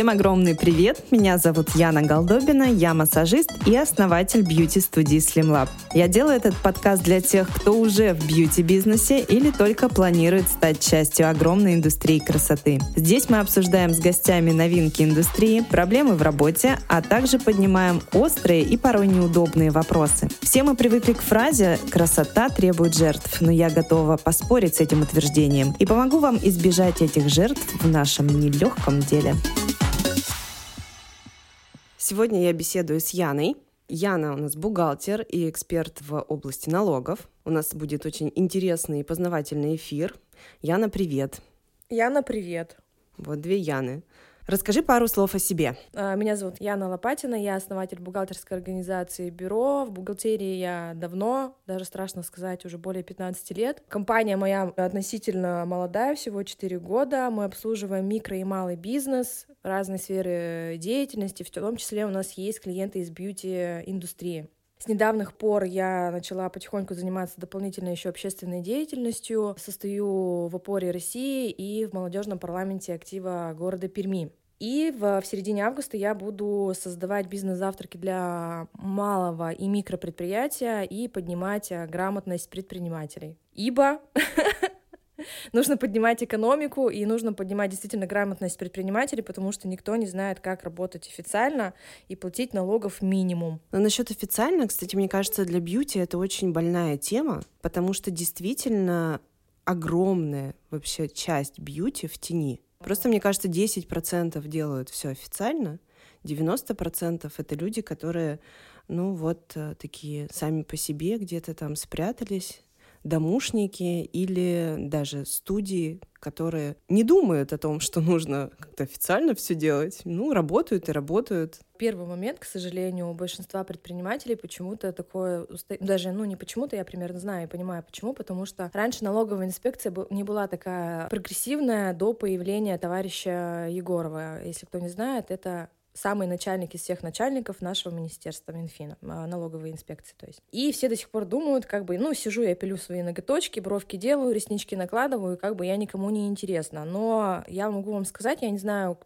Всем огромный привет! Меня зовут Яна Голдобина, я массажист и основатель бьюти-студии Slim Lab. Я делаю этот подкаст для тех, кто уже в бьюти-бизнесе или только планирует стать частью огромной индустрии красоты. Здесь мы обсуждаем с гостями новинки индустрии, проблемы в работе, а также поднимаем острые и порой неудобные вопросы. Все мы привыкли к фразе «красота требует жертв», но я готова поспорить с этим утверждением и помогу вам избежать этих жертв в нашем нелегком деле. Сегодня я беседую с Яной. Яна у нас бухгалтер и эксперт в области налогов. У нас будет очень интересный и познавательный эфир. Яна, привет. Яна, привет. Вот две Яны. Расскажи пару слов о себе. А, меня зовут Яна Лопатина, я основатель бухгалтерской организации «Бюро». В бухгалтерии я давно, даже страшно сказать, уже более 15 лет. Компания моя относительно молодая, всего 4 года. Мы обслуживаем микро и малый бизнес, разные сферы деятельности, в том числе у нас есть клиенты из бьюти-индустрии. С недавних пор я начала потихоньку заниматься дополнительной еще общественной деятельностью. Состою в опоре России и в молодежном парламенте актива города Перми. И в, в середине августа я буду создавать бизнес-завтраки для малого и микропредприятия и поднимать э, грамотность предпринимателей. Ибо нужно поднимать экономику и нужно поднимать действительно грамотность предпринимателей, потому что никто не знает, как работать официально и платить налогов минимум. Но насчет официально, кстати, мне кажется, для бьюти это очень больная тема, потому что действительно огромная вообще часть бьюти в тени. Просто, мне кажется, 10% делают все официально, 90% это люди, которые, ну вот, э, такие сами по себе где-то там спрятались, домушники или даже студии, которые не думают о том, что нужно как-то официально все делать. Ну, работают и работают. Первый момент, к сожалению, у большинства предпринимателей почему-то такое, даже, ну, не почему-то, я примерно знаю и понимаю, почему, потому что раньше налоговая инспекция не была такая прогрессивная до появления товарища Егорова. Если кто не знает, это самый начальник из всех начальников нашего министерства Минфина, а, налоговой инспекции, то есть. И все до сих пор думают, как бы, ну, сижу я пилю свои ноготочки, бровки делаю, реснички накладываю, как бы я никому не интересна. Но я могу вам сказать, я не знаю,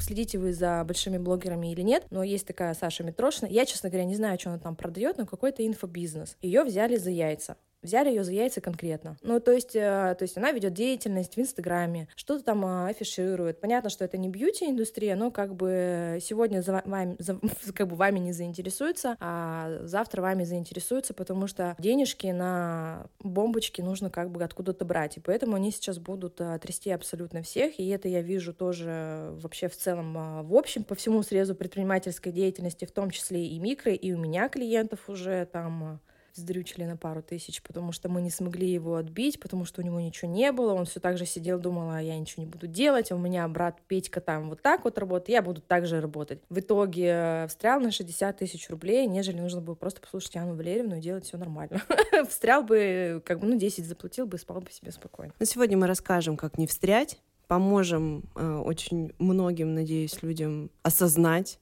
следите вы за большими блогерами или нет, но есть такая Саша Митрошина. Я, честно говоря, не знаю, что она там продает, но какой-то инфобизнес. Ее взяли за яйца взяли ее за яйца конкретно. Ну, то есть, э, то есть она ведет деятельность в Инстаграме, что-то там э, афиширует. Понятно, что это не бьюти-индустрия, но как бы сегодня за вами, за, как бы вами не заинтересуется, а завтра вами заинтересуется, потому что денежки на бомбочки нужно как бы откуда-то брать. И поэтому они сейчас будут э, трясти абсолютно всех. И это я вижу тоже вообще в целом, в общем, по всему срезу предпринимательской деятельности, в том числе и микро, и у меня клиентов уже там сдрючили на пару тысяч, потому что мы не смогли его отбить, потому что у него ничего не было, он все так же сидел, думал, а я ничего не буду делать, а у меня брат Петька там вот так вот работает, я буду так же работать. В итоге э, встрял на 60 тысяч рублей, нежели нужно было просто послушать Анну Валерьевну и делать все нормально. Встрял бы, как бы, ну, 10 заплатил бы, спал бы себе спокойно. Но сегодня мы расскажем, как не встрять, поможем э, очень многим, надеюсь, людям осознать,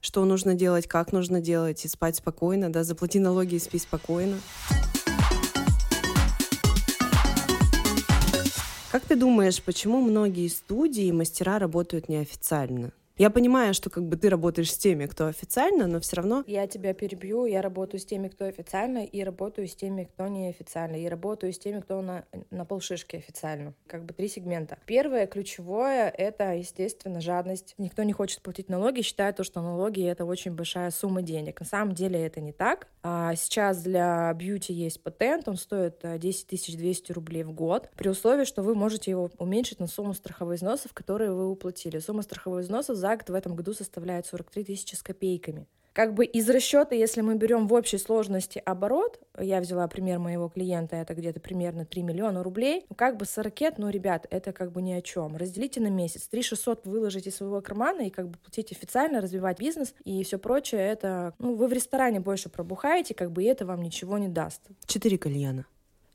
что нужно делать, как нужно делать, и спать спокойно, да, заплати налоги и спи спокойно. Как ты думаешь, почему многие студии и мастера работают неофициально? Я понимаю, что как бы ты работаешь с теми, кто официально, но все равно... Я тебя перебью, я работаю с теми, кто официально, и работаю с теми, кто неофициально, и работаю с теми, кто на, на полшишки официально. Как бы три сегмента. Первое, ключевое, это, естественно, жадность. Никто не хочет платить налоги, считает, что налоги — это очень большая сумма денег. На самом деле это не так. А сейчас для бьюти есть патент, он стоит 10 э, 200 рублей в год, при условии, что вы можете его уменьшить на сумму страховых взносов, которые вы уплатили. Сумма страховых взносов год в этом году составляет 43 тысячи с копейками. Как бы из расчета, если мы берем в общей сложности оборот, я взяла пример моего клиента, это где-то примерно 3 миллиона рублей, ну как бы 40, ну, ребят, это как бы ни о чем. Разделите на месяц, 3 600 выложите из своего кармана и как бы платить официально, развивать бизнес и все прочее, это, ну, вы в ресторане больше пробухаете, как бы и это вам ничего не даст. Четыре кальяна.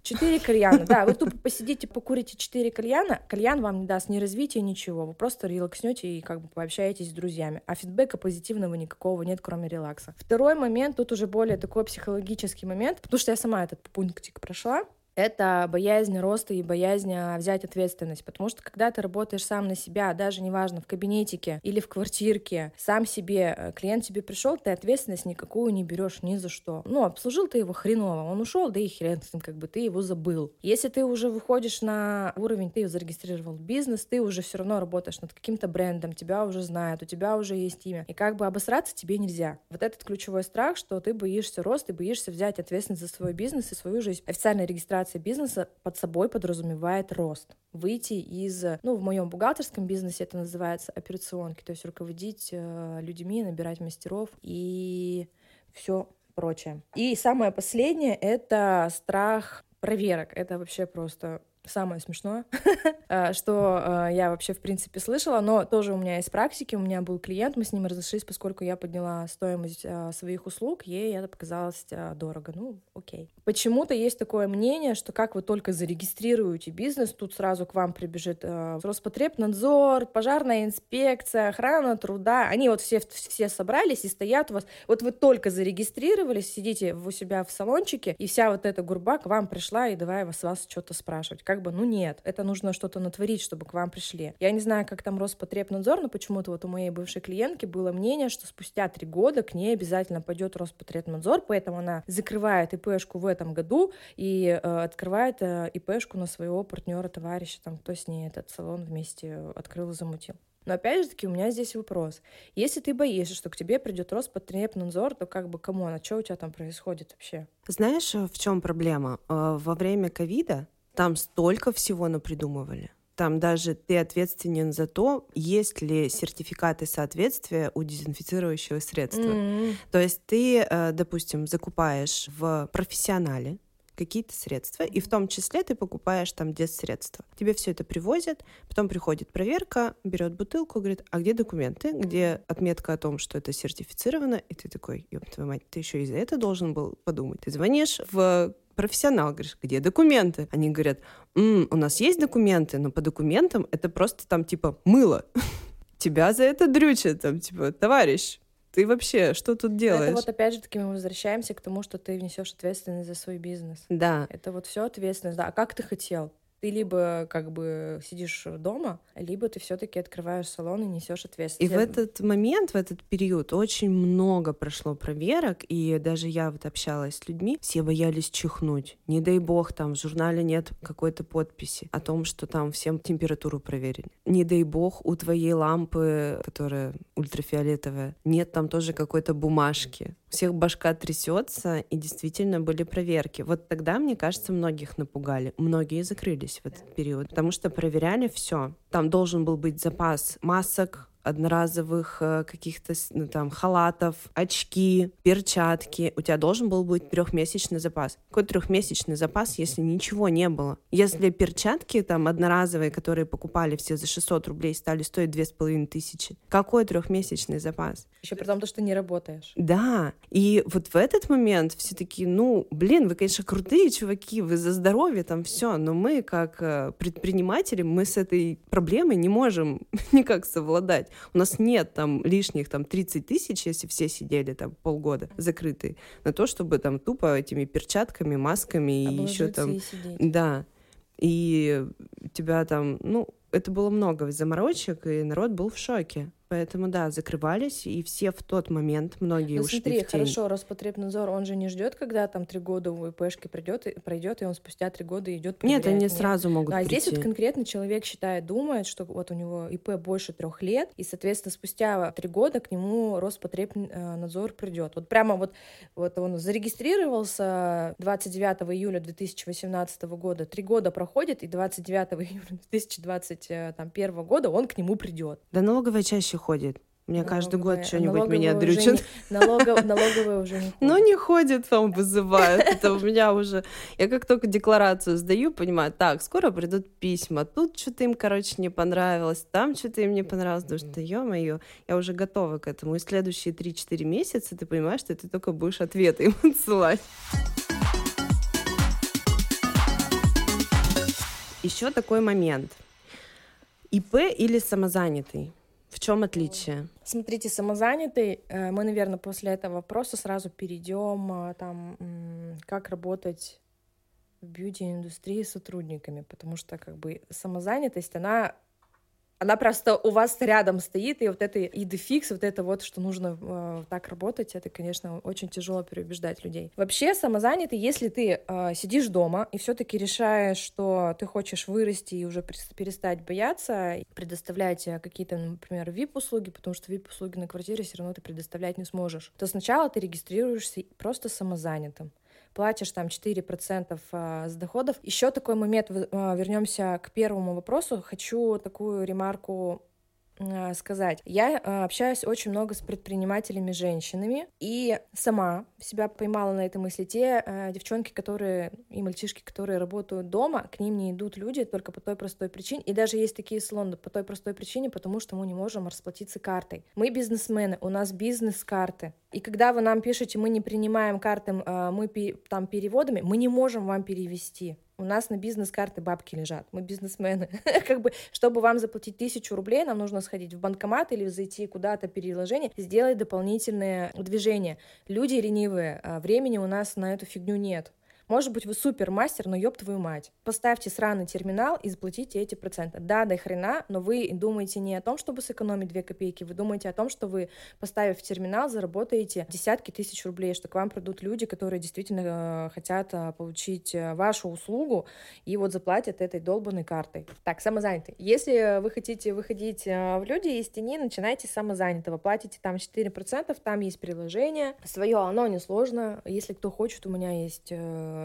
Четыре кальяна, да. Вы тупо посидите, покурите четыре кальяна, кальян вам не даст ни развития, ничего. Вы просто релакснете и как бы пообщаетесь с друзьями. А фидбэка позитивного никакого нет, кроме релакса. Второй момент, тут уже более такой психологический момент, потому что я сама этот пунктик прошла. Это боязнь роста и боязнь а, взять ответственность. Потому что когда ты работаешь сам на себя, даже неважно, в кабинетике или в квартирке, сам себе, э, клиент тебе пришел, ты ответственность никакую не берешь ни за что. Ну, обслужил ты его хреново, он ушел, да и хрен с ним, как бы ты его забыл. Если ты уже выходишь на уровень, ты зарегистрировал бизнес, ты уже все равно работаешь над каким-то брендом, тебя уже знают, у тебя уже есть имя. И как бы обосраться тебе нельзя. Вот этот ключевой страх, что ты боишься роста, ты боишься взять ответственность за свой бизнес и свою жизнь. Официальная регистрация бизнеса под собой подразумевает рост. Выйти из, ну, в моем бухгалтерском бизнесе это называется операционки, то есть руководить э, людьми, набирать мастеров и все прочее. И самое последнее — это страх проверок. Это вообще просто самое смешное, э, что э, я вообще, в принципе, слышала, но тоже у меня из практики, у меня был клиент, мы с ним разошлись, поскольку я подняла стоимость э, своих услуг, ей это показалось дорого. Ну, окей. Почему-то есть такое мнение, что как вы только зарегистрируете бизнес, тут сразу к вам прибежит Роспотребнадзор, пожарная инспекция, охрана труда. Они вот все, все собрались и стоят у вас. Вот вы только зарегистрировались, сидите у себя в салончике, и вся вот эта гурба к вам пришла, и давай вас, вас что-то спрашивать как бы, ну нет, это нужно что-то натворить, чтобы к вам пришли. Я не знаю, как там Роспотребнадзор, но почему-то вот у моей бывшей клиентки было мнение, что спустя три года к ней обязательно пойдет Роспотребнадзор, поэтому она закрывает ИПшку в этом году и э, открывает э, ИПшку на своего партнера, товарища, там, кто с ней этот салон вместе открыл и замутил. Но опять же таки у меня здесь вопрос. Если ты боишься, что к тебе придет Роспотребнадзор, то как бы кому, а что у тебя там происходит вообще? Знаешь, в чем проблема? Э, во время ковида там столько всего напридумывали. Там даже ты ответственен за то, есть ли сертификаты соответствия у дезинфицирующего средства. Mm-hmm. То есть ты, э, допустим, закупаешь в профессионале какие-то средства, и в том числе ты покупаешь там средства. Тебе все это привозят, потом приходит проверка, берет бутылку, говорит, а где документы, где отметка о том, что это сертифицировано, и ты такой, ёб твою мать, ты еще и за это должен был подумать. Ты звонишь в профессионал, говоришь, где документы? Они говорят, М, у нас есть документы, но по документам это просто там типа мыло. Тебя за это дрючат, там типа, товарищ, ты вообще что тут делаешь? Это вот опять же таки мы возвращаемся к тому, что ты внесешь ответственность за свой бизнес. Да. Это вот все ответственность. Да. А как ты хотел? Ты либо как бы сидишь дома, либо ты все-таки открываешь салон и несешь ответственность. И в этот момент, в этот период очень много прошло проверок, и даже я вот общалась с людьми, все боялись чихнуть. Не дай бог, там в журнале нет какой-то подписи о том, что там всем температуру проверили. Не дай бог, у твоей лампы, которая ультрафиолетовая, нет там тоже какой-то бумажки всех башка трясется, и действительно были проверки. Вот тогда, мне кажется, многих напугали. Многие закрылись в этот период, потому что проверяли все. Там должен был быть запас масок, одноразовых э, каких-то ну, там халатов, очки, перчатки. У тебя должен был быть трехмесячный запас. Какой трехмесячный запас, если ничего не было? Если перчатки там одноразовые, которые покупали все за 600 рублей, стали стоить две с половиной тысячи, какой трехмесячный запас? Еще при том, то, что не работаешь. Да. И вот в этот момент все таки ну, блин, вы, конечно, крутые чуваки, вы за здоровье, там все, но мы, как э, предприниматели, мы с этой проблемой не можем никак совладать. У нас нет там лишних там 30 тысяч, если все сидели там полгода закрытые, на то, чтобы там тупо этими перчатками, масками и еще там... И да. И тебя там, ну, это было много заморочек, и народ был в шоке. Поэтому, да, закрывались, и все в тот момент, многие ну, ушли смотри, в тень. хорошо, Роспотребнадзор, он же не ждет, когда там три года у ИПшки придет, пройдет, и он спустя три года идет Нет, они Нет. сразу могут А прийти. здесь вот конкретно человек считает, думает, что вот у него ИП больше трех лет, и, соответственно, спустя три года к нему Роспотребнадзор придет. Вот прямо вот, вот он зарегистрировался 29 июля 2018 года, три года проходит, и 29 июля 2021 года он к нему придет. Да налоговая чаще ходит. Мне каждый год что-нибудь меня дрючат. Налогов, налоговые уже не ходят. Ну, не ходит, там вызывают. Это у меня уже... Я как только декларацию сдаю, понимаю, так, скоро придут письма. Тут что-то им, короче, не понравилось, там что-то им не понравилось. Потому что, ё-моё, я уже готова к этому. И следующие 3-4 месяца ты понимаешь, что ты только будешь ответы им отсылать. Еще такой момент. ИП или самозанятый? В чем отличие? Смотрите, самозанятый, э, мы, наверное, после этого вопроса сразу перейдем э, там, как работать в бьюти-индустрии сотрудниками, потому что как бы самозанятость, она она просто у вас рядом стоит, и вот это и дефикс, вот это вот, что нужно э, так работать, это, конечно, очень тяжело переубеждать людей. Вообще, самозанятый, если ты э, сидишь дома и все-таки решаешь, что ты хочешь вырасти и уже перестать бояться, предоставлять э, какие-то, например, VIP-услуги, потому что VIP-услуги на квартире все равно ты предоставлять не сможешь, то сначала ты регистрируешься просто самозанятым платишь там 4% а, с доходов. Еще такой момент, а, вернемся к первому вопросу. Хочу такую ремарку сказать. Я общаюсь очень много с предпринимателями женщинами и сама себя поймала на этой мысли. Те девчонки, которые и мальчишки, которые работают дома, к ним не идут люди только по той простой причине. И даже есть такие салоны по той простой причине, потому что мы не можем расплатиться картой. Мы бизнесмены, у нас бизнес-карты. И когда вы нам пишете, мы не принимаем карты, мы там переводами, мы не можем вам перевести. У нас на бизнес-карты бабки лежат. Мы бизнесмены. как бы, чтобы вам заплатить тысячу рублей, нам нужно сходить в банкомат или зайти куда-то переложение, сделать дополнительные движения. Люди ленивые, а времени у нас на эту фигню нет. Может быть, вы супермастер, но ёб твою мать. Поставьте сраный терминал и заплатите эти проценты. Да, до хрена, но вы думаете не о том, чтобы сэкономить 2 копейки, вы думаете о том, что вы, поставив терминал, заработаете десятки тысяч рублей, что к вам придут люди, которые действительно э, хотят э, получить э, вашу услугу и вот заплатят этой долбанной картой. Так, самозанятый. Если вы хотите выходить в люди из тени, начинайте с самозанятого. Платите там 4%, там есть приложение. Свое оно несложно. Если кто хочет, у меня есть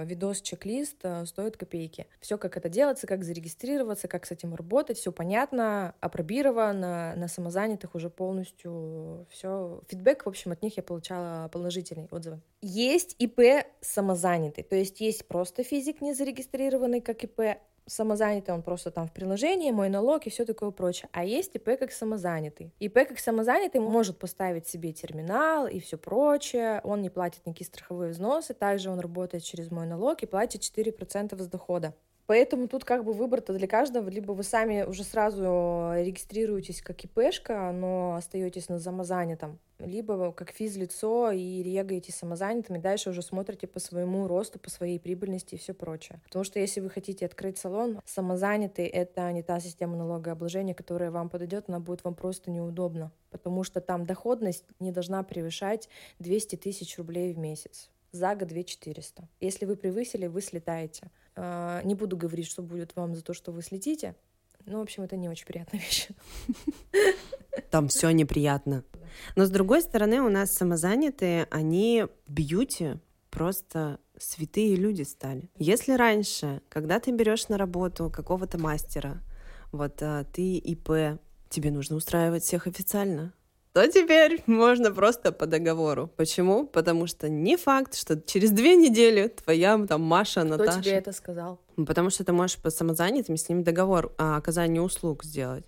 видос-чек-лист э, стоит копейки. Все, как это делается, как зарегистрироваться, как с этим работать, все понятно, опробировано, на самозанятых уже полностью все. Фидбэк, в общем, от них я получала положительные отзывы. Есть ИП самозанятый, то есть есть просто физик не зарегистрированный как ИП, самозанятый, он просто там в приложении, мой налог и все такое прочее. А есть ИП как самозанятый. ИП как самозанятый может поставить себе терминал и все прочее. Он не платит никакие страховые взносы. Также он работает через мой налог и платит 4% с дохода. Поэтому тут как бы выбор-то для каждого. Либо вы сами уже сразу регистрируетесь как ИПшка, но остаетесь на самозанятом, либо как физлицо и регаете самозанятыми, дальше уже смотрите по своему росту, по своей прибыльности и все прочее. Потому что если вы хотите открыть салон, самозанятый — это не та система налогообложения, которая вам подойдет, она будет вам просто неудобна, потому что там доходность не должна превышать 200 тысяч рублей в месяц. За год 2 400. Если вы превысили, вы слетаете. А, не буду говорить, что будет вам за то, что вы слетите. Ну, в общем, это не очень приятная вещь. Там все неприятно. Но с другой стороны, у нас самозанятые, они бьюти просто святые люди стали. Если раньше, когда ты берешь на работу какого-то мастера, вот а, ты ИП, тебе нужно устраивать всех официально, то теперь можно просто по договору. Почему? Потому что не факт, что через две недели твоя там Маша, Кто Наташа... Кто тебе это сказал? Потому что ты можешь по самозанятым с ним договор о оказании услуг сделать.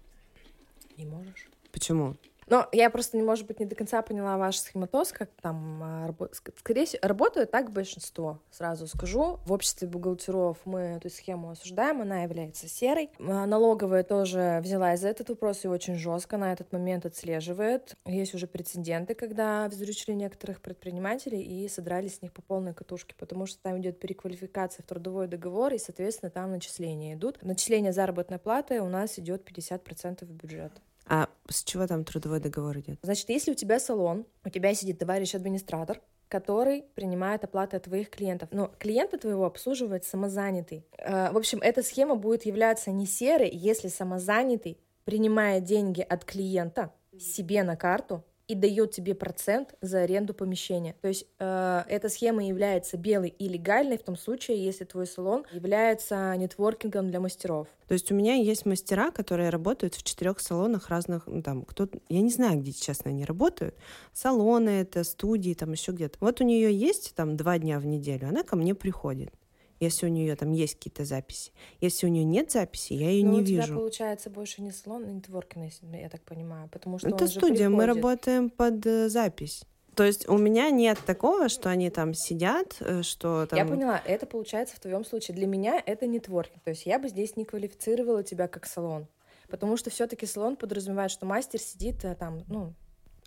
Не можешь. Почему? Но я просто, может быть, не до конца поняла ваш схематоз, как там а, работает. Скорее всего, работают так большинство, сразу скажу. В обществе бухгалтеров мы эту схему осуждаем, она является серой. А, налоговая тоже взялась за этот вопрос и очень жестко на этот момент отслеживает. Есть уже прецеденты, когда взручили некоторых предпринимателей и содрали с них по полной катушке, потому что там идет переквалификация в трудовой договор, и, соответственно, там начисления идут. Начисление заработной платы у нас идет 50% в бюджет. А с чего там трудовой договор идет? Значит, если у тебя салон, у тебя сидит товарищ-администратор, который принимает оплаты от твоих клиентов. Но клиента твоего обслуживает самозанятый. Э, в общем, эта схема будет являться не серой, если самозанятый принимает деньги от клиента себе на карту и дает тебе процент за аренду помещения. То есть э, эта схема является белой и легальной в том случае, если твой салон является нетворкингом для мастеров. То есть у меня есть мастера, которые работают в четырех салонах разных, ну, там, кто я не знаю, где, честно, они работают. Салоны это, студии, там еще где-то. Вот у нее есть там два дня в неделю, она ко мне приходит если у нее там есть какие-то записи. Если у нее нет записи, я ее Но не у тебя вижу. получается больше не салон, а нетворкинг, я так понимаю, потому что это студия, мы работаем под э, запись. То есть у меня нет такого, что они там сидят, э, что там... Я поняла, это получается в твоем случае. Для меня это нетворкинг. То есть я бы здесь не квалифицировала тебя как салон. Потому что все-таки салон подразумевает, что мастер сидит э, там, ну,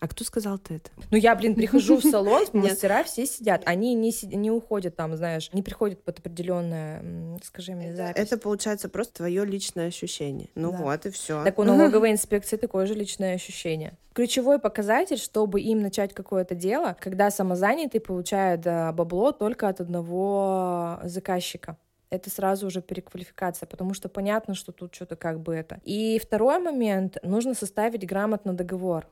А кто сказал-то это? Ну, я, блин, прихожу в салон, мастера все сидят. Они не, не уходят там, знаешь, не приходят под определенное, скажи мне, запись. Это, получается, просто твое личное ощущение. Ну Да. вот, и все. Так у налоговой инспекции такое же личное ощущение. Ключевой показатель, чтобы им начать какое-то дело, когда самозанятый получает э, бабло только от одного заказчика. Это сразу уже переквалификация, потому что понятно, что тут что-то как бы это. И второй момент, нужно составить грамотно договор.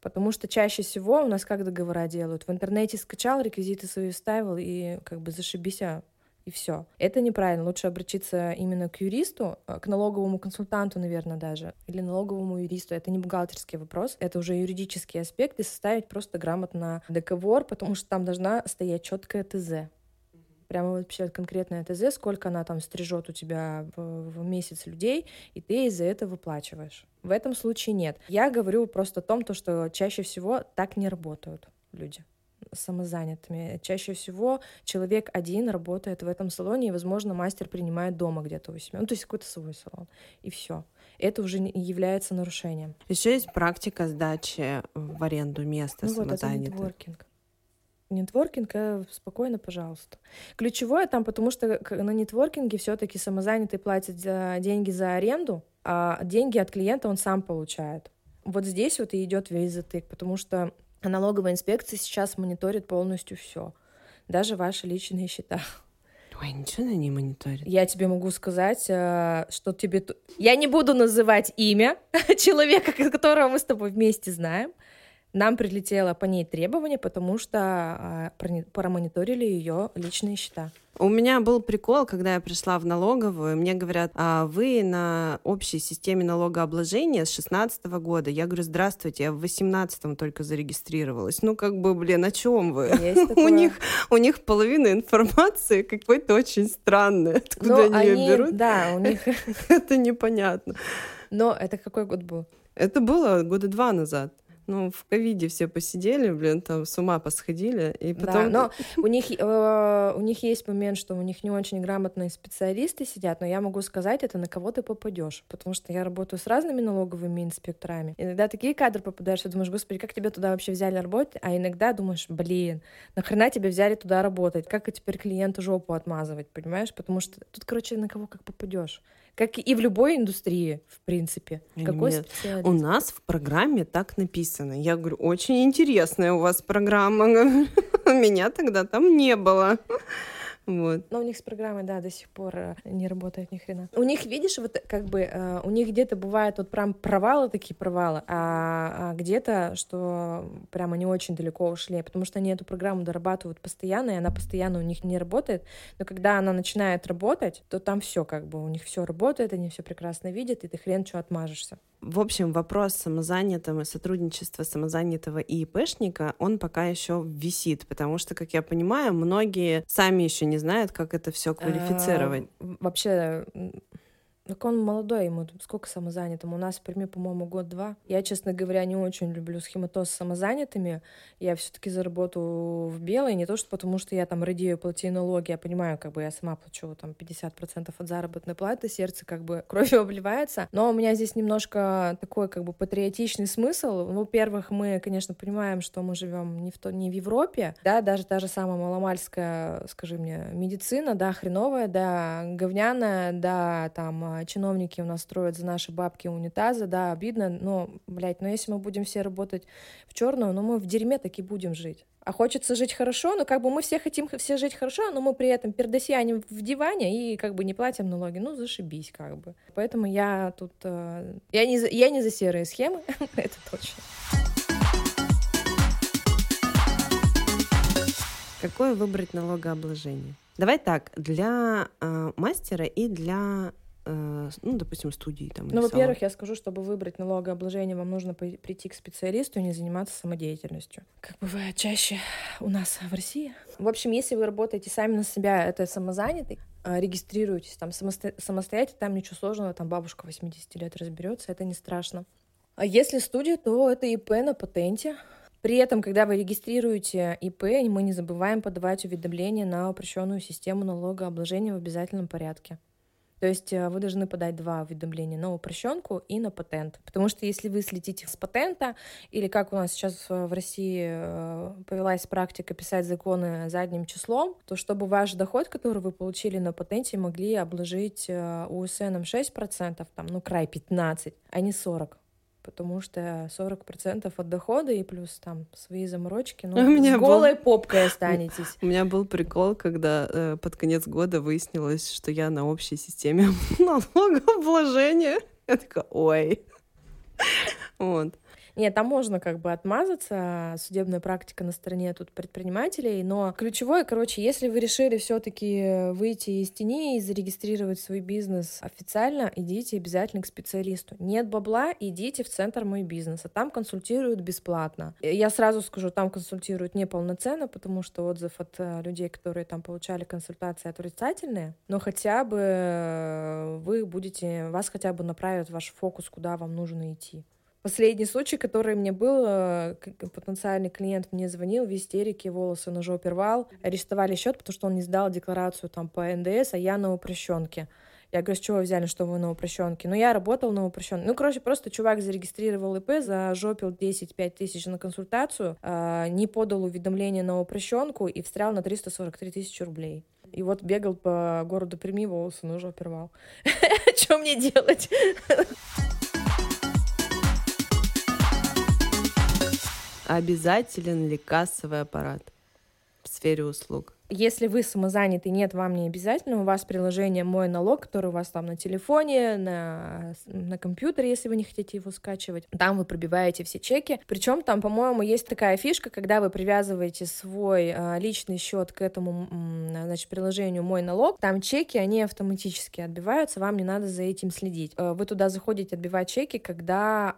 Потому что чаще всего у нас как договора делают? В интернете скачал, реквизиты свои вставил и как бы зашибись, а, и все. Это неправильно. Лучше обратиться именно к юристу, э, к налоговому консультанту, наверное, даже, или налоговому юристу. Это не бухгалтерский вопрос, это уже юридический аспект, и составить просто грамотно договор, потому что там должна стоять четкая ТЗ. Прямо вообще конкретная ТЗ, сколько она там стрижет у тебя в, в месяц людей, и ты ей за это выплачиваешь. В этом случае нет. Я говорю просто о том, то, что чаще всего так не работают люди самозанятыми. Чаще всего человек один работает в этом салоне, и, возможно, мастер принимает дома где-то у себя. Ну, то есть какой-то свой салон. И все. Это уже не является нарушением. Еще есть практика сдачи в аренду места Ну вот, это самозанятых. нетворкинг. Нетворкинг, э, спокойно, пожалуйста. Ключевое там, потому что на нетворкинге все-таки самозанятый платит деньги за аренду, а деньги от клиента он сам получает. Вот здесь вот и идет весь затык, потому что налоговая инспекция сейчас мониторит полностью все, даже ваши личные счета. Ой, ничего она не мониторит. Я тебе могу сказать, э, что тебе... Я не буду называть имя человека, которого мы с тобой вместе знаем. Нам прилетело по ней требование, потому что а, прони- промониторили ее личные счета. У меня был прикол, когда я пришла в налоговую, мне говорят, а вы на общей системе налогообложения с 16 года. Я говорю, здравствуйте, я в 18 только зарегистрировалась. Ну, как бы, блин, о чем вы? У них, у них половина информации какой-то очень странной. Откуда Но они, они, ее берут, да, у них... это непонятно. Но это какой год был? Это было года два назад. Ну, в ковиде все посидели, блин, там с ума посходили, и потом... Да, но у них, э, у них есть момент, что у них не очень грамотные специалисты сидят, но я могу сказать, это на кого ты попадешь, потому что я работаю с разными налоговыми инспекторами. Иногда такие кадры попадаешь, что думаешь, господи, как тебя туда вообще взяли работать, а иногда думаешь, блин, нахрена тебя взяли туда работать, как и теперь клиенту жопу отмазывать, понимаешь? Потому что тут, короче, на кого как попадешь. Как и в любой индустрии, в принципе. Какой Нет, специалист? У нас в программе так написано. Я говорю, очень интересная у вас программа. Меня тогда там не было. Вот. Но у них с программой, да, до сих пор э, не работает ни хрена. У них, видишь, вот как бы э, у них где-то бывают вот прям провалы, такие провалы, а, а где-то, что прямо не очень далеко ушли, потому что они эту программу дорабатывают постоянно, и она постоянно у них не работает. Но когда она начинает работать, то там все как бы, у них все работает, они все прекрасно видят, и ты хрен что отмажешься. В общем, вопрос самозанятого, сотрудничества самозанятого и ИПшника, он пока еще висит, потому что, как я понимаю, многие сами еще не знают, как это все квалифицировать. А, Вообще, так он молодой, ему сколько самозанятым? У нас в Перми, по-моему, год-два. Я, честно говоря, не очень люблю схематоз с самозанятыми. Я все таки заработаю в белой, не то что потому, что я там радею, плати налоги. Я понимаю, как бы я сама плачу там 50% от заработной платы, сердце как бы кровью обливается. Но у меня здесь немножко такой как бы патриотичный смысл. Во-первых, мы, конечно, понимаем, что мы живем не в, то, не в Европе, да, даже та же самая маломальская, скажи мне, медицина, да, хреновая, да, говняная, да, там чиновники у нас строят за наши бабки унитазы, да, обидно, но, блядь, но если мы будем все работать в черную, ну мы в дерьме таки будем жить. А хочется жить хорошо, но как бы мы все хотим все жить хорошо, но мы при этом пердосьянем в диване и как бы не платим налоги. Ну, зашибись как бы. Поэтому я тут... э, я, не за, я не за серые схемы, это точно. Какое выбрать налогообложение? Давай так, для э, мастера и для, ну, допустим, студии. Там, Ну, во-первых, я скажу, чтобы выбрать налогообложение, вам нужно прийти к специалисту и не заниматься самодеятельностью. Как бывает чаще у нас в России. В общем, если вы работаете сами на себя, это самозанятый, а, регистрируйтесь там самосто- самостоятельно, там ничего сложного, там бабушка 80 лет разберется, это не страшно. А если студия, то это ИП на патенте. При этом, когда вы регистрируете ИП, мы не забываем подавать уведомления на упрощенную систему налогообложения в обязательном порядке. То есть э, вы должны подать два уведомления на упрощенку и на патент. Потому что если вы слетите с патента, или как у нас сейчас в России э, повелась практика писать законы задним числом, то чтобы ваш доход, который вы получили на патенте, могли обложить э, УСН 6%, там, ну, край 15%, а не 40% потому что 40% от дохода и плюс там свои заморочки, ну, у меня с голой был... попкой останетесь. У меня был прикол, когда э, под конец года выяснилось, что я на общей системе налогообложения. Я такая, ой. Вот. Нет, там можно как бы отмазаться, судебная практика на стороне тут предпринимателей, но ключевое, короче, если вы решили все таки выйти из тени и зарегистрировать свой бизнес официально, идите обязательно к специалисту. Нет бабла, идите в центр «Мой бизнес», а там консультируют бесплатно. Я сразу скажу, там консультируют неполноценно, потому что отзыв от э, людей, которые там получали консультации, отрицательные, но хотя бы э, вы будете, вас хотя бы направят ваш фокус, куда вам нужно идти. Последний случай, который мне был, э, потенциальный клиент мне звонил в истерике, волосы на жопе рвал, арестовали счет, потому что он не сдал декларацию там по НДС, а я на упрощенке. Я говорю, с чего вы взяли, что вы на упрощенке? Ну, я работал на упрощенке. Ну, короче, просто чувак зарегистрировал ИП, зажопил 10-5 тысяч на консультацию, э, не подал уведомление на упрощенку и встрял на 343 тысячи рублей. И вот бегал по городу Прими, волосы на жопе рвал. Что мне делать? Обязателен ли кассовый аппарат в сфере услуг? Если вы самозанятый, нет, вам не обязательно. У вас приложение «Мой налог», которое у вас там на телефоне, на, на компьютере, если вы не хотите его скачивать. Там вы пробиваете все чеки. Причем там, по-моему, есть такая фишка, когда вы привязываете свой а, личный счет к этому значит, приложению «Мой налог», там чеки, они автоматически отбиваются, вам не надо за этим следить. Э, вы туда заходите отбивать чеки, когда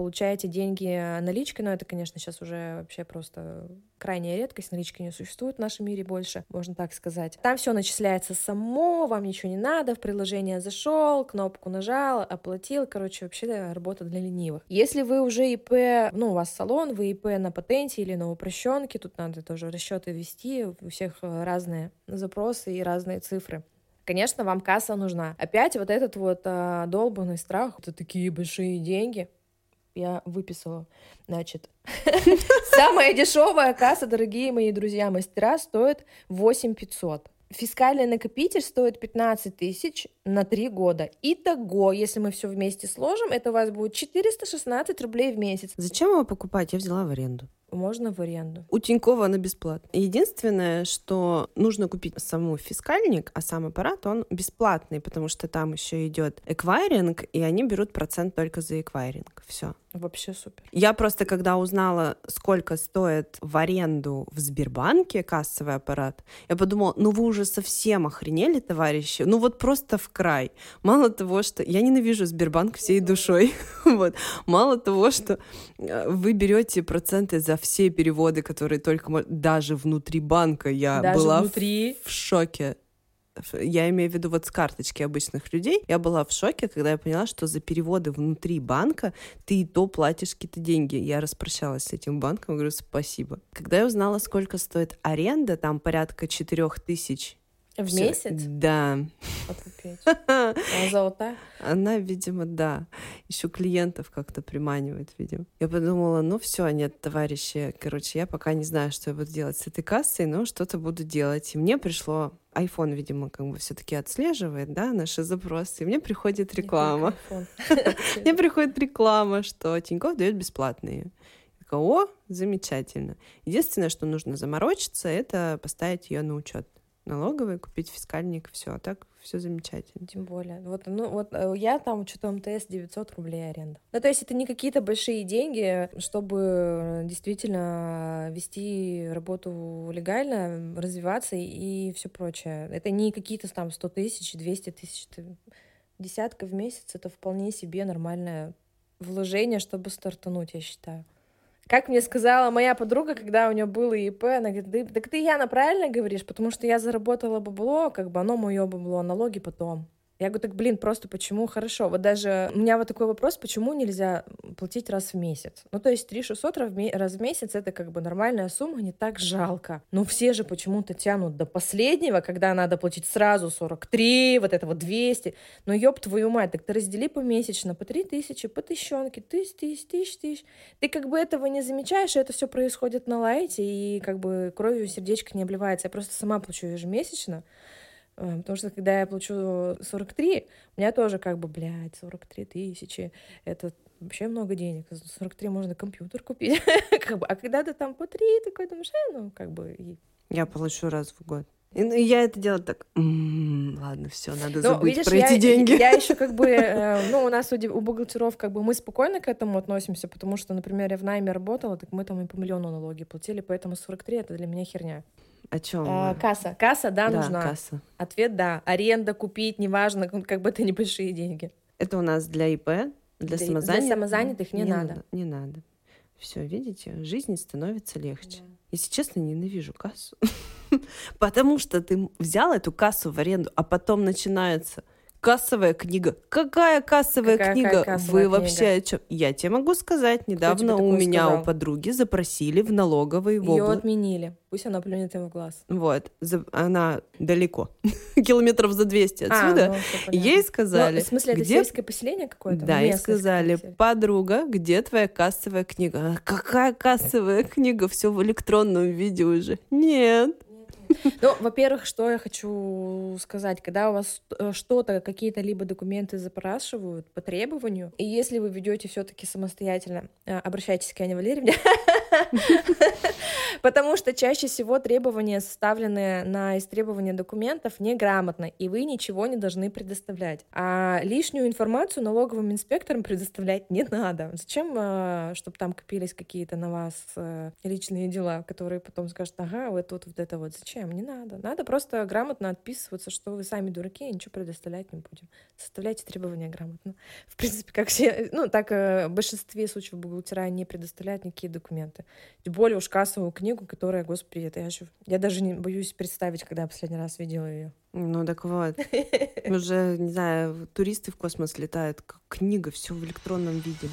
получаете деньги наличкой, но это, конечно, сейчас уже вообще просто крайняя редкость, налички не существует в нашем мире больше, можно так сказать. Там все начисляется само, вам ничего не надо, в приложение зашел, кнопку нажал, оплатил, короче, вообще работа для ленивых. Если вы уже ИП, ну, у вас салон, вы ИП на патенте или на упрощенке, тут надо тоже расчеты вести, у всех разные запросы и разные цифры. Конечно, вам касса нужна. Опять вот этот вот а, долбанный страх, это такие большие деньги я выписала. Значит, самая дешевая касса, дорогие мои друзья мастера, стоит 8 500. Фискальный накопитель стоит 15 тысяч на 3 года. Итого, если мы все вместе сложим, это у вас будет 416 рублей в месяц. Зачем его покупать? Я взяла в аренду можно в аренду. У Тинькова она бесплатная. Единственное, что нужно купить саму фискальник, а сам аппарат, он бесплатный, потому что там еще идет эквайринг, и они берут процент только за эквайринг. Все. Вообще супер. Я просто, когда узнала, сколько стоит в аренду в Сбербанке кассовый аппарат, я подумала, ну вы уже совсем охренели, товарищи? Ну вот просто в край. Мало того, что... Я ненавижу Сбербанк всей душой. вот. Мало того, что э, вы берете проценты за все переводы, которые только... Даже внутри банка я Даже была внутри... в шоке я имею в виду вот с карточки обычных людей, я была в шоке, когда я поняла, что за переводы внутри банка ты и то платишь какие-то деньги. Я распрощалась с этим банком, говорю, спасибо. Когда я узнала, сколько стоит аренда, там порядка четырех тысяч в Всё. месяц? Да. Она золотая? Она, видимо, да. Еще клиентов как-то приманивает, видимо. Я подумала, ну все, нет, товарищи, короче, я пока не знаю, что я буду делать с этой кассой, но что-то буду делать. И мне пришло iPhone, видимо, как бы все-таки отслеживает, да, наши запросы. И мне приходит реклама. Мне приходит реклама, что Тинькофф дает бесплатные. О, замечательно. Единственное, что нужно заморочиться, это поставить ее на учет налоговой, купить фискальник, все, а так все замечательно. Тем более. Вот, ну, вот э, я там что-то МТС 900 рублей аренда. Ну, то есть это не какие-то большие деньги, чтобы действительно вести работу легально, развиваться и все прочее. Это не какие-то там 100 тысяч, 200 тысяч. Десятка в месяц — это вполне себе нормальное вложение, чтобы стартануть, я считаю. Как мне сказала моя подруга, когда у нее было ИП, она говорит, так ты, Яна, правильно говоришь, потому что я заработала бабло, как бы оно мое бабло, налоги потом. Я говорю, так, блин, просто почему хорошо? Вот даже у меня вот такой вопрос, почему нельзя платить раз в месяц? Ну, то есть 3 600 раз в месяц — это как бы нормальная сумма, не так жалко. Но все же почему-то тянут до последнего, когда надо платить сразу 43, вот это вот 200. Но ёб твою мать, так ты раздели помесячно по 3 тысячи, по тысячонке, тысяч, тысяч, тысяч, тысяч. Ты как бы этого не замечаешь, и это все происходит на лайте, и как бы кровью сердечко не обливается. Я просто сама плачу ежемесячно. Э, потому что когда я получу 43, у меня тоже как бы, блядь, 43 тысячи, это вообще много денег. За 43 можно компьютер купить. как бы, а когда ты там по 3, такой думаешь, э, ну, как бы... И... Я получу раз в год. И, ну, я это делаю так, м-м, ладно, все, надо Но, забыть видишь, про я, эти деньги. Я еще как бы, э, ну, у нас у, у бухгалтеров как бы мы спокойно к этому относимся, потому что, например, я в найме работала, так мы там и по миллиону налоги платили, поэтому 43 это для меня херня. О чем? А, касса. Касса, да, да, нужна. Касса. Ответ да. Аренда купить, неважно, как бы это небольшие деньги. Это у нас для ИП, для, для самозанятых. Для самозанятых не, не надо. надо. Не надо. Все, видите, жизнь становится легче. Да. Если честно, ненавижу кассу. Потому что ты взял эту кассу в аренду, а потом начинается Кассовая книга. Какая кассовая какая, книга? Какая кассовая Вы книга? вообще о чем? Я тебе могу сказать, недавно у меня сказал? у подруги запросили в налоговый в Ее отменили. Пусть она плюнет им в глаз. Вот. За... Она далеко. Километров за 200 а, отсюда. А, ну, ей сказали... Ну, в смысле, это где... сельское поселение какое-то? Да, ей сказали, подруга, где твоя кассовая книга? Какая кассовая книга? Все в электронном виде уже. Нет. Ну, во-первых, что я хочу сказать, когда у вас э, что-то, какие-то либо документы запрашивают по требованию, и если вы ведете все-таки самостоятельно, э, обращайтесь к Ане Валерьевне, потому что чаще всего требования составлены на истребование документов неграмотно, и вы ничего не должны предоставлять. А лишнюю информацию налоговым инспекторам предоставлять не надо. Зачем, э, чтобы там копились какие-то на вас личные дела, которые потом скажут, ага, вот тут вот это вот. Зачем? Зачем? Не надо. Надо просто грамотно отписываться, что вы сами дураки, и ничего предоставлять не будем. Составляйте требования грамотно. В принципе, как все, ну, так э, в большинстве случаев бухгалтера не предоставляют никакие документы. Тем более уж кассовую книгу, которая, господи, это я еще... Я даже не боюсь представить, когда я последний раз видела ее. Ну так вот. Уже, не знаю, туристы в космос летают, как книга, все в электронном виде.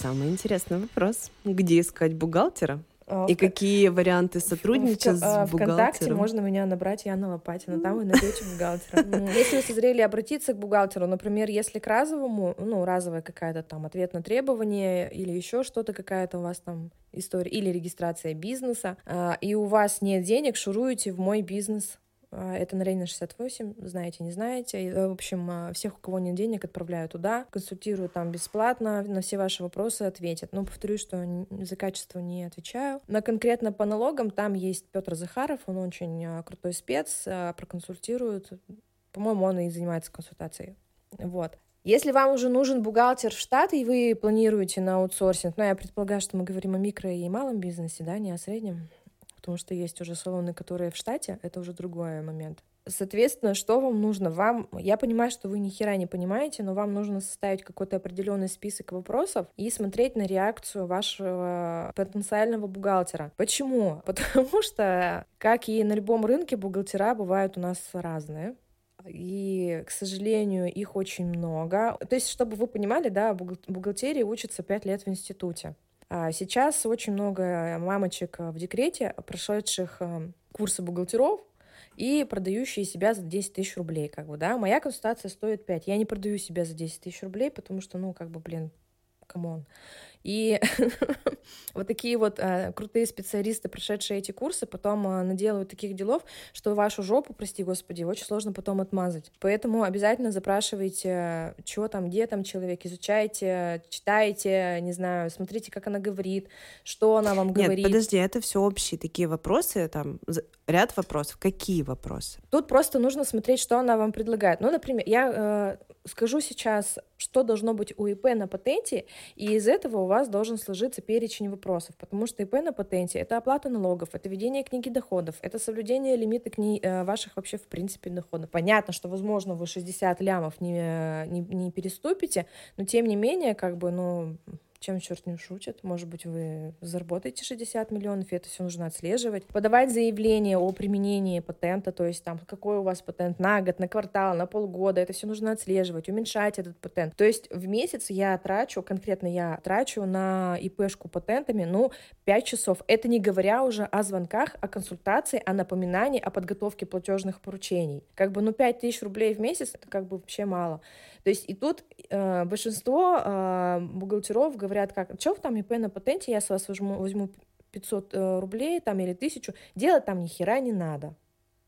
Самый интересный вопрос. Где искать бухгалтера? А, и какие варианты сотрудничать с а, бухгалтером? Вконтакте можно меня набрать Яна Лопатина, там вы найдете бухгалтера. Если вы созрели обратиться к бухгалтеру, например, если к разовому, ну, разовая какая-то там ответ на требование или еще что-то какая-то у вас там история, или регистрация бизнеса, а, и у вас нет денег, шуруете в мой бизнес, это на Ленина 68, знаете, не знаете. В общем, а, всех, у кого нет денег, отправляю туда, консультирую там бесплатно, на все ваши вопросы ответят. Но повторюсь, что за качество не отвечаю. На конкретно по налогам там есть Петр Захаров, он очень а, крутой спец, проконсультирует. По-моему, он и занимается консультацией. Вот. Если вам уже нужен бухгалтер в штат, и вы планируете на аутсорсинг, ну, я предполагаю, что мы говорим о микро и малом бизнесе, да, не о среднем, потому что есть уже салоны, которые в штате, это уже другой момент. Соответственно, что вам нужно? Вам, я понимаю, что вы ни хера не понимаете, но вам нужно составить какой-то определенный список вопросов и смотреть на реакцию вашего потенциального бухгалтера. Почему? Потому что, как и на любом рынке, бухгалтера бывают у нас разные. И, к сожалению, их очень много. То есть, чтобы вы понимали, да, бухгалтерии учатся 5 лет в институте. А сейчас очень много мамочек в декрете, прошедших э, курсы бухгалтеров, и продающие себя за 10 тысяч рублей, как бы, да. Моя консультация стоит 5. Я не продаю себя за 10 тысяч рублей, потому что, ну, как бы, блин, come on. И вот такие вот э, крутые специалисты, прошедшие эти курсы, потом э, наделают таких делов, что вашу жопу, прости господи, очень сложно потом отмазать. Поэтому обязательно запрашивайте, что там, где там человек, изучайте, читайте, не знаю, смотрите, как она говорит, что она вам говорит. Нет, подожди, это все общие такие вопросы, там ряд вопросов. Какие вопросы? Тут просто нужно смотреть, что она вам предлагает. Ну, например, я э, скажу сейчас, что должно быть у ИП на патенте, и из этого у вас должен сложиться перечень вопросов, потому что ИП на патенте — это оплата налогов, это ведение книги доходов, это соблюдение лимита кни... Э, ваших вообще в принципе доходов. Понятно, что, возможно, вы 60 лямов не, не, не переступите, но тем не менее, как бы, ну, чем черт не шутит. Может быть, вы заработаете 60 миллионов, и это все нужно отслеживать. Подавать заявление о применении патента, то есть там какой у вас патент на год, на квартал, на полгода, это все нужно отслеживать, уменьшать этот патент. То есть в месяц я трачу, конкретно я трачу на ИПшку патентами, ну, 5 часов. Это не говоря уже о звонках, о консультации, о напоминании, о подготовке платежных поручений. Как бы, ну, 5 тысяч рублей в месяц, это как бы вообще мало. То есть и тут э, большинство э, бухгалтеров говорят, как, что там ИП на патенте, я с вас возьму, возьму 500 э, рублей там или тысячу, делать там ни хера не надо.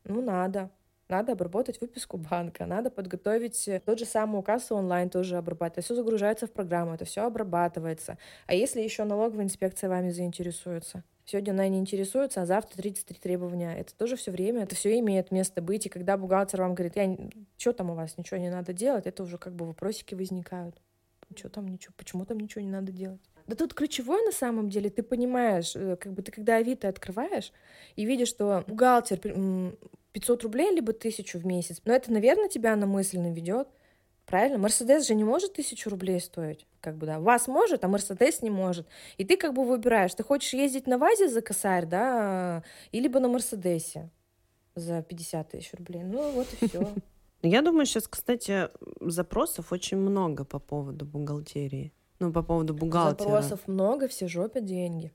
Ну, надо. Надо обработать выписку банка, надо подготовить э, тот же самый указ онлайн тоже обрабатывать. Это все загружается в программу, это все обрабатывается. А если еще налоговая инспекция вами заинтересуется? Сегодня она не интересуется, а завтра 33 требования. Это тоже все время, это все имеет место быть. И когда бухгалтер вам говорит, я, что там у вас, ничего не надо делать, это уже как бы вопросики возникают. Что там ничего, почему там ничего не надо делать? Да тут ключевое на самом деле, ты понимаешь, э, как бы ты когда Авито открываешь и видишь, что бухгалтер 500 рублей либо 1000 в месяц, но это, наверное, тебя на мысль наведет. Правильно? Мерседес же не может тысячу рублей стоить. Как бы, да. Вас может, а Мерседес не может. И ты как бы выбираешь, ты хочешь ездить на ВАЗе за косарь, да, или бы на Мерседесе за 50 тысяч рублей. Ну, вот и все. Я думаю, сейчас, кстати, запросов очень много по поводу бухгалтерии. Ну, по поводу бухгалтера. Запросов много, все жопят деньги.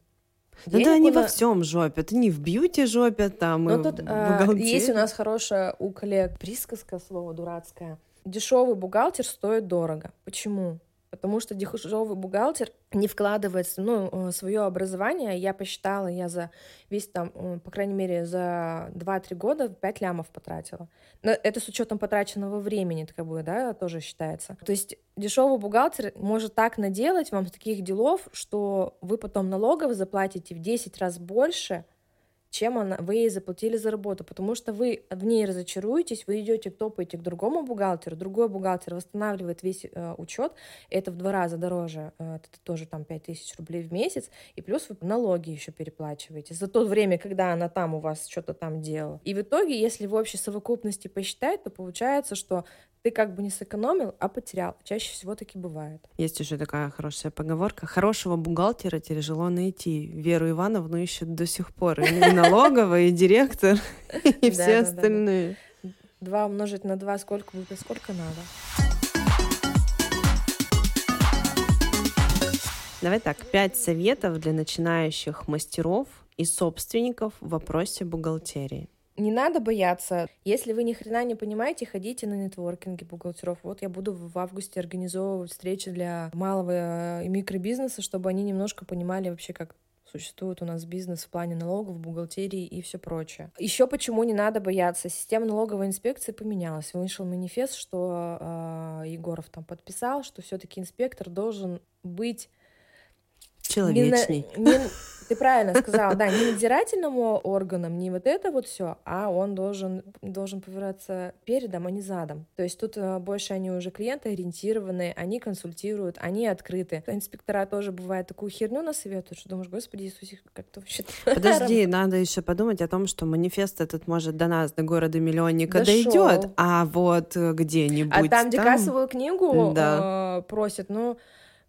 Да, да, они на... во всем жопят. Они в бьюти жопят, там, Но тут а, есть у нас хорошая у коллег присказка, слово дурацкое дешевый бухгалтер стоит дорого. Почему? Потому что дешевый бухгалтер не вкладывается, ну, э, свое образование, я посчитала, я за весь там, э, по крайней мере, за 2-3 года 5 лямов потратила. Но это с учетом потраченного времени, как бы, да, тоже считается. То есть дешевый бухгалтер может так наделать вам таких делов, что вы потом налогов заплатите в 10 раз больше, чем она, вы ей заплатили за работу, потому что вы в ней разочаруетесь, вы идете, топаете к другому бухгалтеру, другой бухгалтер восстанавливает весь э, учет, это в два раза дороже, э, это тоже там 5000 рублей в месяц, и плюс вы налоги еще переплачиваете за то время, когда она там у вас что-то там делала. И в итоге, если в общей совокупности посчитать, то получается, что ты как бы не сэкономил, а потерял. Чаще всего таки бывает. Есть еще такая хорошая поговорка. Хорошего бухгалтера тяжело найти. Веру Ивановну ищут до сих пор. И налоговая, и директор, и все остальные. Два умножить на два сколько будет, сколько надо. Давай так, пять советов для начинающих мастеров и собственников в вопросе бухгалтерии не надо бояться. Если вы ни хрена не понимаете, ходите на нетворкинге бухгалтеров. Вот я буду в августе организовывать встречи для малого и микробизнеса, чтобы они немножко понимали вообще, как существует у нас бизнес в плане налогов, бухгалтерии и все прочее. Еще почему не надо бояться? Система налоговой инспекции поменялась. Вышел манифест, что э, Егоров там подписал, что все-таки инспектор должен быть человечный. Не, не, ты правильно сказала, да, не надзирательному органам, не вот это вот все, а он должен, должен повернуться передом, а не задом. То есть тут э, больше они уже клиенты ориентированные, они консультируют, они открыты. Инспектора тоже бывает такую херню насоветуют, что думаешь, господи Иисусе, как то вообще Подожди, надо еще подумать о том, что манифест этот может до нас, до города миллионника дойдет, а вот где-нибудь А там, где кассовую книгу да. э, просят, ну,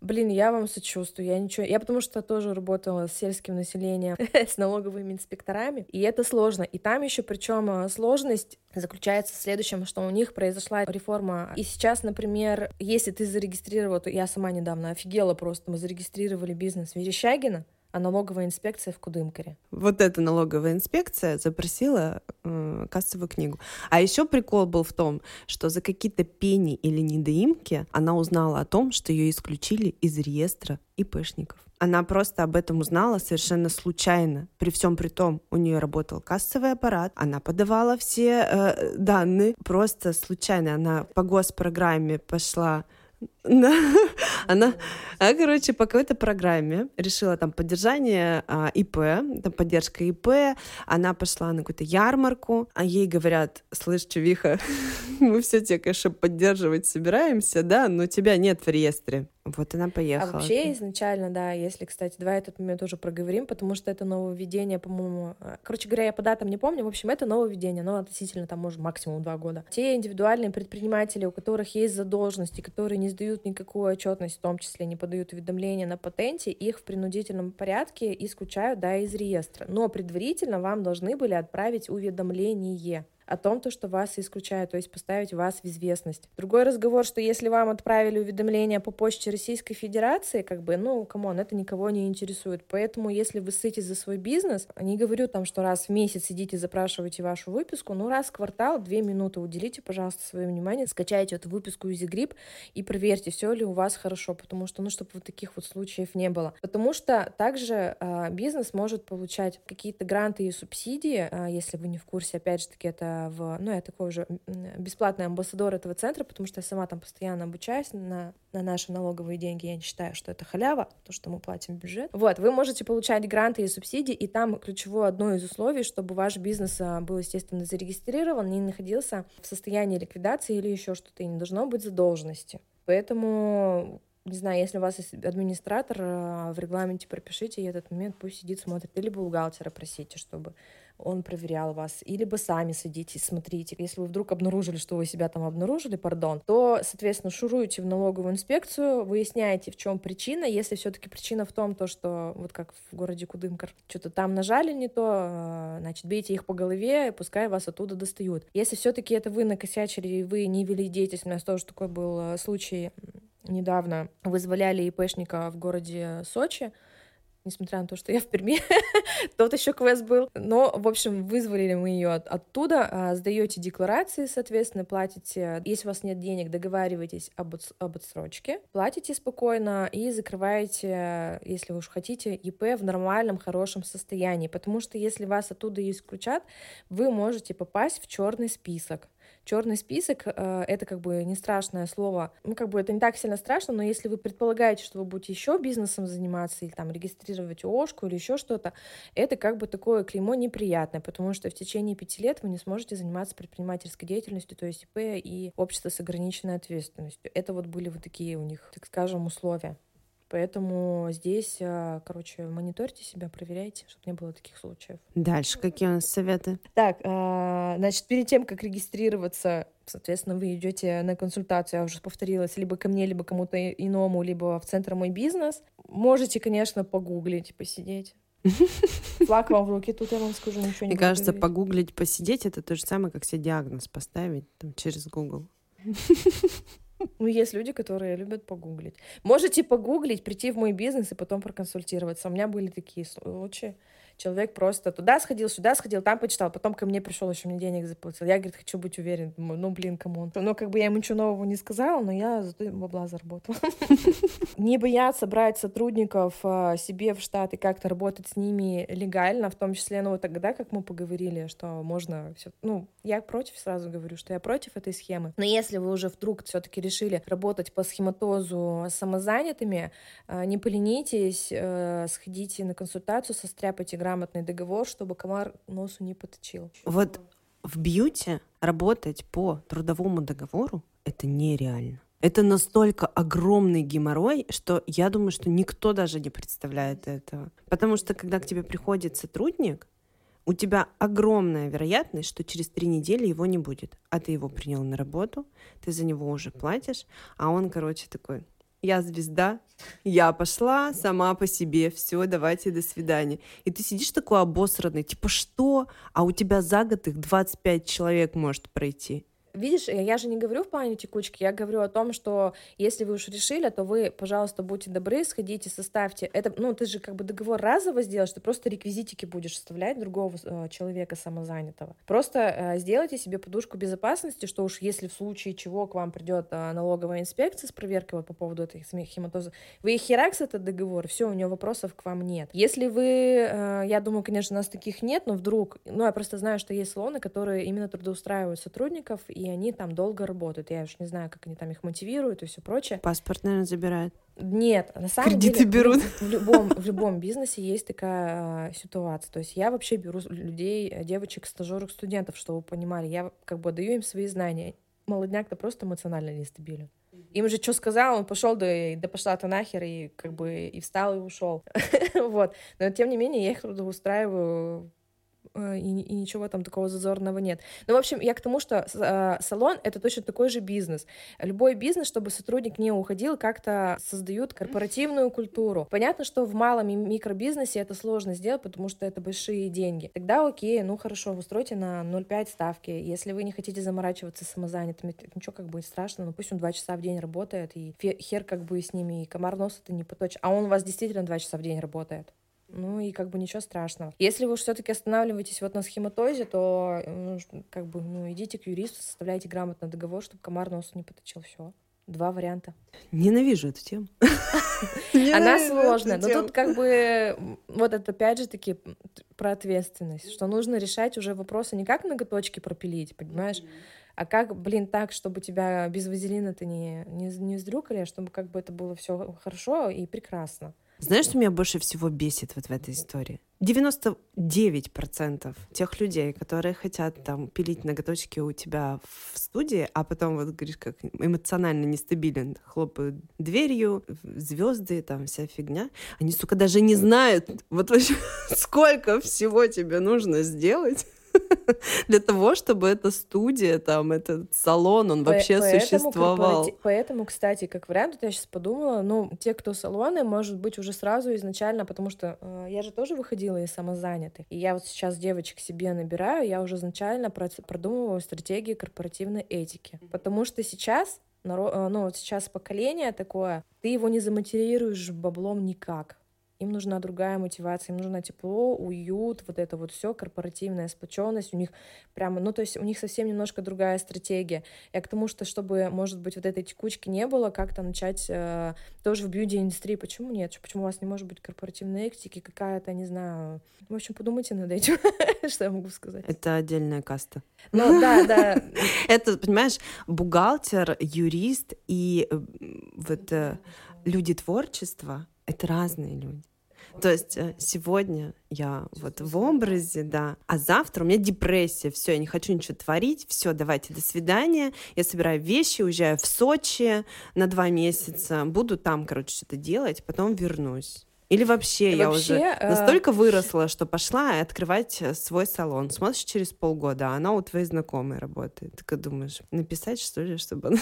Блин, я вам сочувствую, я ничего... Я потому что тоже работала с сельским населением, с налоговыми инспекторами, и это сложно. И там еще причем э, сложность заключается в следующем, что у них произошла реформа. И сейчас, например, если ты зарегистрировал, то я сама недавно офигела просто, мы зарегистрировали бизнес Верещагина, а налоговая инспекция в Кудымкаре. Вот эта налоговая инспекция запросила э, кассовую книгу. А еще прикол был в том, что за какие-то пени или недоимки она узнала о том, что ее исключили из реестра ИПшников. Она просто об этом узнала совершенно случайно. При всем при том, у нее работал кассовый аппарат, она подавала все э, данные. Просто случайно она по госпрограмме пошла да. Она, она, короче, по какой-то программе решила там поддержание а, ИП, там поддержка ИП. Она пошла на какую-то ярмарку, а ей говорят, слышь, чувиха, мы все тебя, конечно, поддерживать собираемся, да, но тебя нет в реестре. Вот она поехала. А вообще изначально, да, если, кстати, давай этот момент уже проговорим, потому что это нововведение, по-моему... Э, короче говоря, я по датам не помню, в общем, это нововведение, но относительно там, может, максимум два года. Те индивидуальные предприниматели, у которых есть задолженности, которые не сдают никакую отчетность, в том числе не подают уведомления на патенте, их в принудительном порядке исключают, да, из реестра. Но предварительно вам должны были отправить уведомление о том, то, что вас исключают, то есть поставить вас в известность. Другой разговор, что если вам отправили уведомление по почте Российской Федерации, как бы, ну, come on, это никого не интересует. Поэтому, если вы ссыте за свой бизнес, не говорю там, что раз в месяц сидите, запрашиваете вашу выписку, ну, раз в квартал, две минуты уделите, пожалуйста, свое внимание, скачайте эту выписку из ЕГРИП и проверьте, все ли у вас хорошо, потому что, ну, чтобы вот таких вот случаев не было. Потому что также э, бизнес может получать какие-то гранты и субсидии, э, если вы не в курсе, опять же таки, это в... Ну, я такой уже бесплатный амбассадор этого центра, потому что я сама там постоянно обучаюсь на, на наши налоговые деньги. Я не считаю, что это халява, то, что мы платим бюджет. Вот, вы можете получать гранты и субсидии, и там ключевое одно из условий, чтобы ваш бизнес а, был, естественно, зарегистрирован, не находился в состоянии ликвидации или еще что-то, и не должно быть задолженности. Поэтому не знаю, если у вас есть администратор, а, в регламенте пропишите, и этот момент пусть сидит, смотрит, или бухгалтера просите, чтобы он проверял вас, или бы сами садитесь, смотрите. Если вы вдруг обнаружили, что вы себя там обнаружили, пардон, то, соответственно, шуруете в налоговую инспекцию, выясняете, в чем причина. Если все-таки причина в том, то, что вот как в городе Кудымкар, что-то там нажали не то, а, значит, бейте их по голове, и пускай вас оттуда достают. Если все-таки это вы накосячили, и вы не вели деятельность, у нас тоже такой был э, случай недавно, вызволяли ИПшника в городе Сочи, несмотря на то, что я в Перми, тот еще квест был. Но, в общем, вызвали мы ее от, оттуда, а, сдаете декларации, соответственно, платите. Если у вас нет денег, договаривайтесь об, об отсрочке, платите спокойно и закрываете, если вы уж хотите, ИП в нормальном, хорошем состоянии. Потому что если вас оттуда исключат, вы можете попасть в черный список. Черный список э, это как бы не страшное слово. Ну, как бы это не так сильно страшно, но если вы предполагаете, что вы будете еще бизнесом заниматься или там регистрировать ОшКу или еще что-то, это как бы такое клеймо неприятное, потому что в течение пяти лет вы не сможете заниматься предпринимательской деятельностью, то есть ИП и общество с ограниченной ответственностью. Это вот были вот такие у них, так скажем, условия. Поэтому здесь, а, короче, мониторьте себя, проверяйте, чтобы не было таких случаев. Дальше какие у нас советы? Так, а, значит, перед тем, как регистрироваться, соответственно, вы идете на консультацию, я уже повторилась, либо ко мне, либо кому-то иному, либо в центр «Мой бизнес». Можете, конечно, погуглить, посидеть. Флаг вам в руки, тут я вам скажу, ничего не Мне кажется, говорить. погуглить, посидеть — это то же самое, как себе диагноз поставить там, через Google. Ну, есть люди, которые любят погуглить. Можете погуглить, прийти в мой бизнес и потом проконсультироваться. У меня были такие случаи. Человек просто туда сходил, сюда сходил, там почитал, потом ко мне пришел, еще мне денег заплатил. Я, говорит, хочу быть уверен. Ну, блин, кому Ну, как бы я ему ничего нового не сказала, но я зато бабла заработала. Не бояться брать сотрудников а, себе в штат и как-то работать с ними легально, в том числе, ну, тогда, как мы поговорили, что можно все... Ну, я против, сразу говорю, что я против этой схемы. Но если вы уже вдруг все-таки решили работать по схематозу самозанятыми, а, не поленитесь, э, сходите на консультацию, состряпайте грамотно грамотный договор, чтобы комар носу не поточил. Вот в бьюти работать по трудовому договору — это нереально. Это настолько огромный геморрой, что я думаю, что никто даже не представляет этого. Потому что когда к тебе приходит сотрудник, у тебя огромная вероятность, что через три недели его не будет. А ты его принял на работу, ты за него уже платишь, а он, короче, такой, я звезда, я пошла сама по себе, все, давайте, до свидания. И ты сидишь такой обосранный, типа, что? А у тебя за год их 25 человек может пройти. Видишь, я же не говорю в плане текучки, я говорю о том, что если вы уж решили, то вы, пожалуйста, будьте добры, сходите, составьте. Это, ну, ты же как бы договор разово сделаешь, ты просто реквизитики будешь вставлять другого э, человека самозанятого. Просто э, сделайте себе подушку безопасности, что уж если в случае чего к вам придет э, налоговая инспекция с проверкой вот, по поводу этой хематозы, вы херакс этот договор, все, у него вопросов к вам нет. Если вы, э, я думаю, конечно, у нас таких нет, но вдруг, ну, я просто знаю, что есть салоны, которые именно трудоустраивают сотрудников, и они там долго работают. Я уж не знаю, как они там их мотивируют и все прочее. Паспорт, наверное, забирают. Нет, на самом Кредиты деле берут. В, в любом в любом бизнесе есть такая э, ситуация. То есть я вообще беру людей, девочек, стажеров, студентов, чтобы вы понимали, я как бы даю им свои знания молодняк-то просто эмоционально нестабилен. Им же что сказал, он пошел, да, да пошла ты нахер, и как бы и встал, и ушел. вот. Но тем не менее, я их устраиваю Э, и, и ничего там такого зазорного нет. Ну, в общем, я к тому, что э, салон — это точно такой же бизнес. Любой бизнес, чтобы сотрудник не уходил, как-то создают корпоративную культуру. Понятно, что в малом и микробизнесе это сложно сделать, потому что это большие деньги. Тогда окей, ну хорошо, устройте на 0,5 ставки. Если вы не хотите заморачиваться самозанятыми, ничего как бы страшно, ну пусть он 2 часа в день работает, и хер как бы с ними, и комар нос это не поточит. А он у вас действительно 2 часа в день работает. Ну и как бы ничего страшного. Если вы все-таки останавливаетесь вот на схематозе, то ну, как бы ну идите к юристу, составляйте грамотный договор, чтобы комар носу не поточил. Все. Два варианта. Ненавижу эту тему. Она сложная. Но тут как бы вот это опять же таки про ответственность, что нужно решать уже вопросы не как ноготочки пропилить, понимаешь, а как, блин, так, чтобы тебя без вазелина-то не, не, не сдрюкали, а чтобы как бы это было все хорошо и прекрасно. Знаешь, что меня больше всего бесит вот в этой истории? 99% тех людей, которые хотят там пилить ноготочки у тебя в студии, а потом вот говоришь, как эмоционально нестабилен, хлопают дверью, звезды, там вся фигня, они, сука, даже не знают, вот вообще, сколько всего тебе нужно сделать, для того, чтобы эта студия, там, этот салон, он вообще поэтому существовал. Поэтому, кстати, как вариант, я сейчас подумала, ну, те, кто салоны, может быть, уже сразу изначально, потому что э, я же тоже выходила из самозанятых, и я вот сейчас девочек себе набираю, я уже изначально продумываю стратегии корпоративной этики, потому что сейчас э, ну, вот сейчас поколение такое, ты его не заматерируешь баблом никак им нужна другая мотивация, им нужно тепло, уют, вот это вот все, корпоративная сплоченность, у них прямо, ну, то есть у них совсем немножко другая стратегия. Я к тому, что чтобы, может быть, вот этой текучки не было, как-то начать э, тоже в бьюти-индустрии, почему нет? Почему у вас не может быть корпоративной этики, какая-то, не знаю, в общем, подумайте над этим, что я могу сказать. Это отдельная каста. Ну, да, да. Это, понимаешь, бухгалтер, юрист и э, вот э, люди творчества — это разные люди. То есть э, сегодня я вот в образе, да, а завтра у меня депрессия, все, я не хочу ничего творить, все, давайте, до свидания, я собираю вещи, уезжаю в Сочи на два месяца, буду там, короче, что-то делать, потом вернусь. Или вообще, я вообще, уже э... настолько выросла, что пошла открывать э, свой салон. Смотришь через полгода, а она у твоей знакомой работает. Ты думаешь, написать, что ли, чтобы она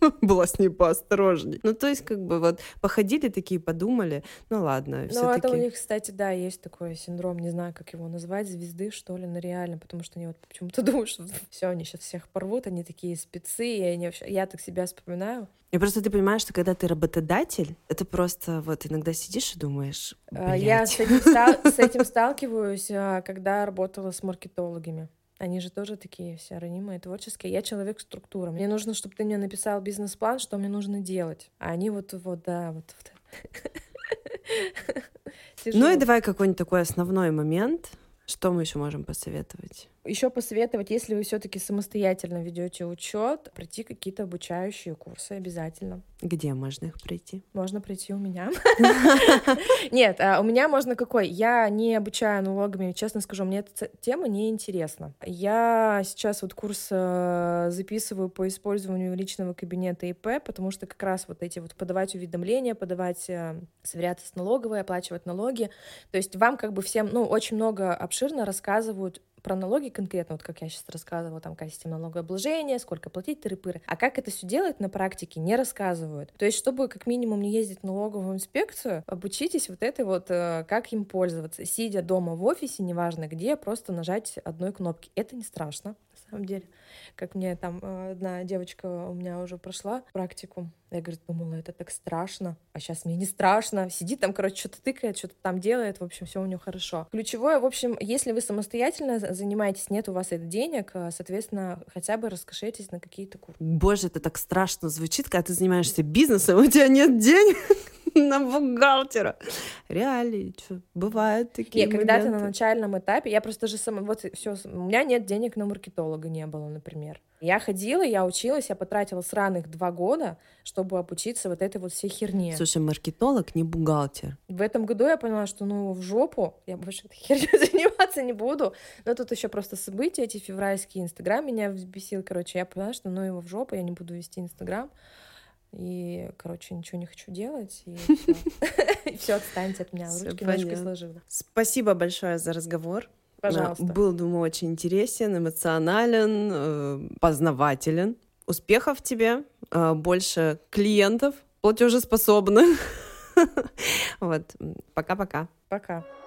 была с ней поосторожней. Ну, то есть, как бы вот походили такие, подумали, ну ладно, Ну, это у них, кстати, да, есть такой синдром, не знаю, как его назвать, звезды, что ли, но реально, потому что они вот почему-то думают, что все, они сейчас всех порвут, они такие спецы, и они вообще... Я так себя вспоминаю. И просто ты понимаешь, что когда ты работодатель, это просто вот иногда сидишь и думаешь, а, Блять. Я с этим, с этим сталкиваюсь, а, когда работала с маркетологами. Они же тоже такие все ранимые, творческие. Я человек структура. Мне нужно, чтобы ты мне написал бизнес-план, что мне нужно делать. А они вот, вот, да, вот. Ну и давай какой-нибудь такой основной момент. Что мы еще можем посоветовать? Еще посоветовать, если вы все-таки самостоятельно ведете учет, пройти какие-то обучающие курсы обязательно. Где можно их пройти? Можно пройти у меня. Нет, а у меня можно какой? Я не обучаю налогами, честно скажу, мне эта тема не интересна. Я сейчас вот курс э, записываю по использованию личного кабинета ИП, потому что как раз вот эти вот подавать уведомления, подавать, э, сверяться с налоговой, оплачивать налоги. То есть вам как бы всем, ну, очень много обширно рассказывают про налоги конкретно, вот как я сейчас рассказывала, там, какая система налогообложения, сколько платить, тыры-пыры. А как это все делать на практике, не рассказывают. То есть, чтобы как минимум не ездить в налоговую инспекцию, обучитесь вот этой вот, э, как им пользоваться. Сидя дома в офисе, неважно где, просто нажать одной кнопки. Это не страшно, на самом деле как мне там э, одна девочка у меня уже прошла практику. Я, говорю, думала, это так страшно, а сейчас мне не страшно. Сидит там, короче, что-то тыкает, что-то там делает, в общем, все у нее хорошо. Ключевое, в общем, если вы самостоятельно занимаетесь, нет у вас это денег, э, соответственно, хотя бы раскошетесь на какие-то курсы. Боже, это так страшно звучит, когда ты занимаешься бизнесом, у тебя нет денег на бухгалтера. Реально, что, бывают такие Нет, когда ты на начальном этапе, я просто же сама, вот все, у меня нет денег на маркетолога не было, например. Я ходила, я училась, я потратила сраных два года, чтобы обучиться вот этой вот всей херне. Слушай, маркетолог не бухгалтер. В этом году я поняла, что ну в жопу, я больше этой херней заниматься не буду. Но тут еще просто события эти февральские, Инстаграм меня взбесил, короче, я поняла, что ну его в жопу, я не буду вести Инстаграм. И, короче, ничего не хочу делать, и все, отстаньте от меня, ручки ножки сложила. Спасибо большое за разговор. Пожалуйста. Был, думаю, очень интересен, эмоционален, э, познавателен. Успехов тебе, э, больше клиентов платежеспособных. Вот, пока-пока. Пока. -пока. Пока.